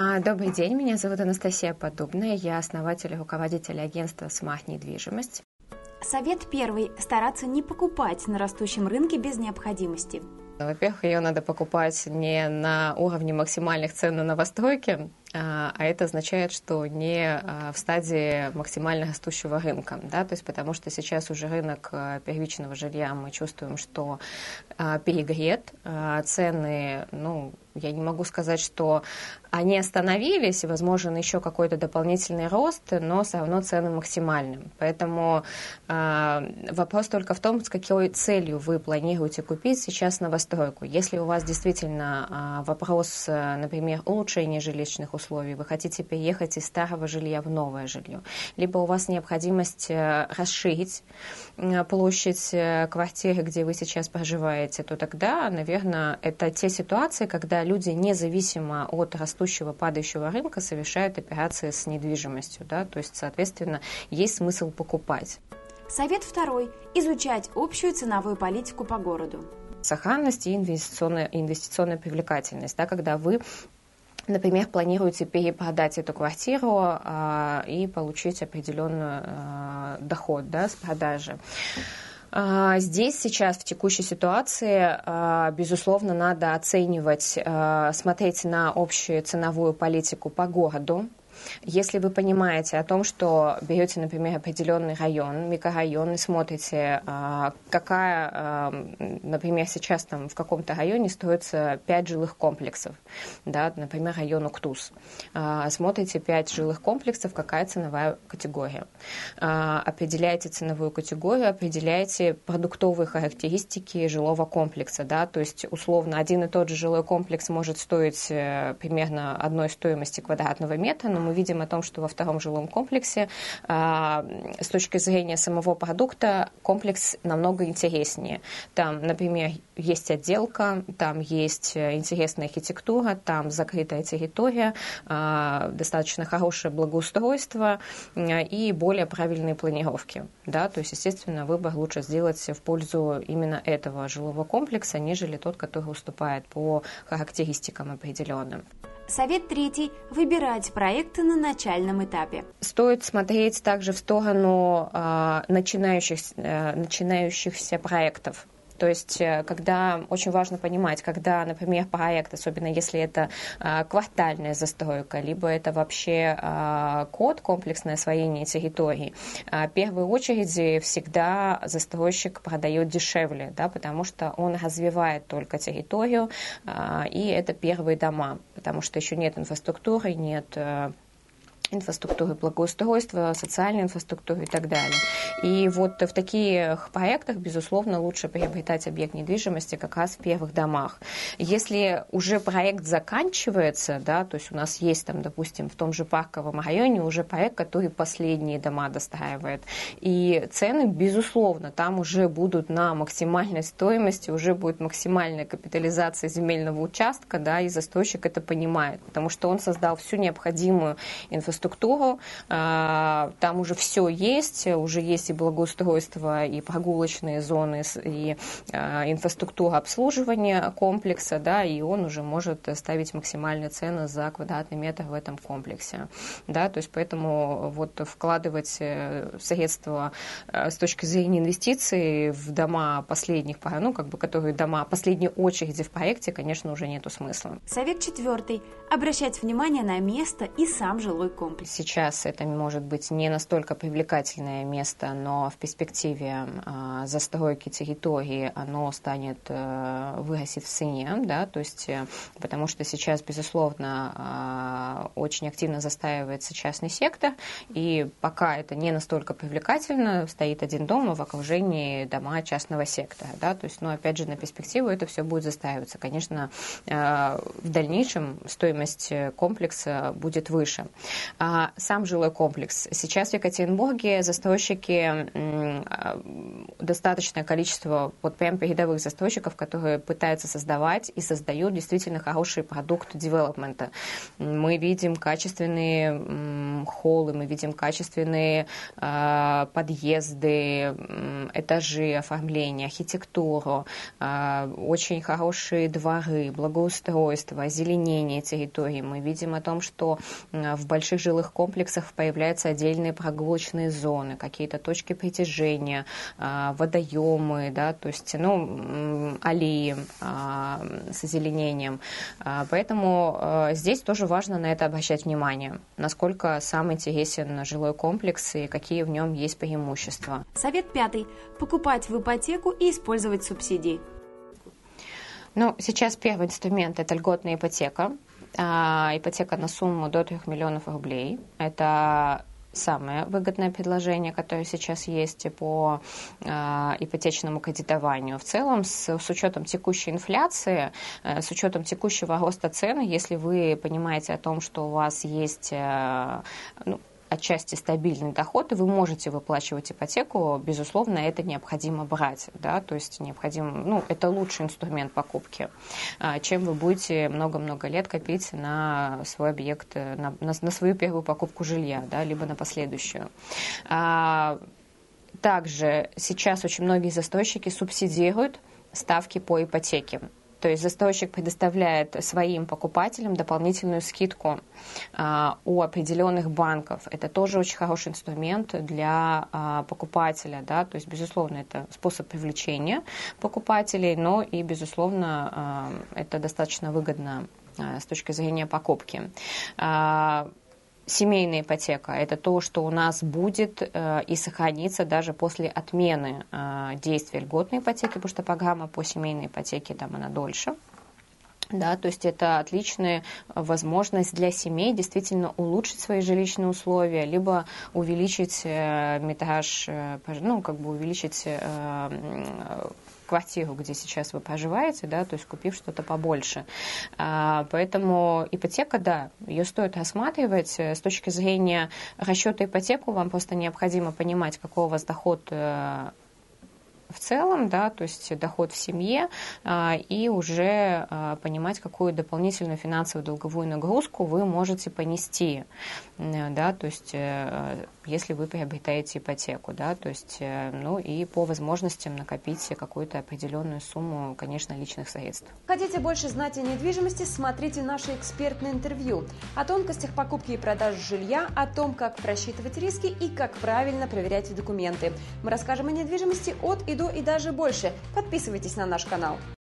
Добрый день, меня зовут Анастасия Подобная, я основатель и руководитель агентства «Смарт Недвижимость». Совет первый – стараться не покупать на растущем рынке без необходимости. Во-первых, ее надо покупать не на уровне максимальных цен на новостройки, а, а это означает, что не а, в стадии максимально растущего рынка, да, то есть потому что сейчас уже рынок а, первичного жилья мы чувствуем, что перегрет, цены, ну, я не могу сказать, что они остановились, возможен еще какой-то дополнительный рост, но все равно цены максимальны. Поэтому э, вопрос только в том, с какой целью вы планируете купить сейчас новостройку. Если у вас действительно э, вопрос, например, улучшения жилищных условий, вы хотите переехать из старого жилья в новое жилье, либо у вас необходимость э, расширить э, площадь э, квартиры, где вы сейчас проживаете, то тогда, наверное, это те ситуации, когда люди независимо от растущего, падающего рынка совершают операции с недвижимостью, да, то есть, соответственно, есть смысл покупать. Совет второй – изучать общую ценовую политику по городу. Сохранность и инвестиционная, инвестиционная привлекательность, да, когда вы например, планируете перепродать эту квартиру а, и получить определенный а, доход да, с продажи. А, здесь сейчас в текущей ситуации, а, безусловно, надо оценивать, а, смотреть на общую ценовую политику по городу, если вы понимаете о том, что берете, например, определенный район, микрорайон, и смотрите, а, какая, а, например, сейчас там в каком-то районе строится 5 жилых комплексов, да, например, район Уктус. А, смотрите 5 жилых комплексов, какая ценовая категория. Определяете ценовую категорию, определяете продуктовые характеристики жилого комплекса, да, то есть условно один и тот же жилой комплекс может стоить э, примерно одной стоимости квадратного метра, но мы видим о том, что во втором жилом комплексе а, с точки зрения самого продукта комплекс намного интереснее. Там, например, есть отделка, там есть интересная архитектура, там закрытая территория, а, достаточно хорошее благоустройство и более правильные планировки. Да? То есть, естественно, выбор лучше сделать в пользу именно этого жилого комплекса, нежели тот, который уступает по характеристикам определенным. Совет третий – выбирать проекты на начальном этапе. Стоит смотреть также в сторону э, начинающих, э, начинающихся проектов. То есть, э, когда очень важно понимать, когда, например, проект, особенно если это а, квартальная застройка, либо это вообще а, код, комплексное освоение территории, а, в первую очередь всегда застройщик продает дешевле, да, потому что он развивает только территорию, и это первые дома, потому что еще нет инфраструктуры, нет э, инфраструктуры благоустройства, социальной инфраструктуры и так далее. И вот в таких проектах, безусловно, лучше приобретать объект недвижимости как раз в первых домах. Если уже проект заканчивается, да, то есть у нас есть там, допустим, в том же парковом районе уже проект, который последние дома достраивает, и цены, безусловно, там уже будут на максимальной стоимости, уже будет максимальная капитализация земельного участка, да, и застройщик это понимает, потому что он создал всю необходимую инфраструктуру инфраструктуру. А, там уже все есть, уже есть и благоустройство, и прогулочные зоны, и а, инфраструктура обслуживания комплекса, да, и он уже может ставить максимальные цены за квадратный метр в этом комплексе. Да, то есть поэтому вот вкладывать э, средства э, с точки зрения инвестиций в дома последних, ну, как бы, которые дома последней очереди в проекте, конечно, уже нету смысла. Совет четвертый. Обращать внимание на место и сам жилой комплекс комплекс. Сейчас это может быть не настолько привлекательное место, но в перспективе э, застройки территории оно станет э, вырастет в цене, да, то есть э, потому что сейчас, безусловно, э, очень активно застаивается частный сектор, и пока это не настолько привлекательно, стоит один дом в окружении дома частного сектора, да, то есть, но опять же на перспективу это все будет застаиваться. Конечно, э, в дальнейшем стоимость комплекса будет выше. А сам жилой комплекс. Сейчас в Екатеринбурге застройщики, достаточное количество вот прям передовых застройщиков, которые пытаются создавать и создают действительно хороший продукт девелопмента. Мы видим качественные холлы, мы видим качественные а, подъезды, этажи оформления, архитектуру, а, очень хорошие дворы, благоустройство, озеленение территории. Мы видим о том, что в больших жилых комплексах появляются отдельные прогулочные зоны, какие-то точки притяжения, а, водоемы, да, то есть, ну, аллеи с озеленением. Поэтому здесь тоже важно на это обращать внимание, насколько сам интересен жилой комплекс и какие в нем есть преимущества. Совет пятый. Покупать в ипотеку и использовать субсидии. Ну, сейчас первый инструмент – это льготная ипотека. А, ипотека на сумму до 3 миллионов рублей. Это самое выгодное предложение, которое сейчас есть по э, ипотечному кредитованию. В целом, с, с учетом текущей инфляции, э, с учетом текущего роста цен, если вы понимаете о том, что у вас есть э, ну, отчасти стабильный доход, и вы можете выплачивать ипотеку, безусловно, это необходимо брать, да, то есть необходимо, ну, это лучший инструмент покупки, а, чем вы будете много-много лет копить на свой объект, на, на, на свою первую покупку жилья, да, либо на последующую. А, также сейчас очень многие застройщики субсидируют ставки по ипотеке. То есть застройщик предоставляет своим покупателям дополнительную скидку а, у определенных банков. Это тоже очень хороший инструмент для а, покупателя. Да? То есть, безусловно, это способ привлечения покупателей, но и, безусловно, а, это достаточно выгодно с точки зрения покупки. Семейная ипотека – это то, что у нас будет э, и сохранится даже после отмены э, действия льготной ипотеки, потому что программа по семейной ипотеке там она дольше. Да, то есть это отличная возможность для семей действительно улучшить свои жилищные условия, либо увеличить э, метраж, э, ну, как бы увеличить э, квартиру, где сейчас вы проживаете, да, то есть купив что-то побольше. А, поэтому ипотека, да, ее стоит рассматривать. С точки зрения расчета ипотеку вам просто необходимо понимать, какой у вас доход э, в целом, да, то есть доход в семье, а, и уже а, понимать, какую дополнительную финансовую долговую нагрузку вы можете понести, да, то есть э, если вы приобретаете ипотеку, да, то есть, э, ну и по возможностям накопить какую-то определенную сумму, конечно, личных средств. Хотите больше знать о недвижимости, смотрите наше экспертное интервью о тонкостях покупки и продажи жилья, о том, как просчитывать риски и как правильно проверять документы. Мы расскажем о недвижимости от и до и даже больше. Подписывайтесь на наш канал.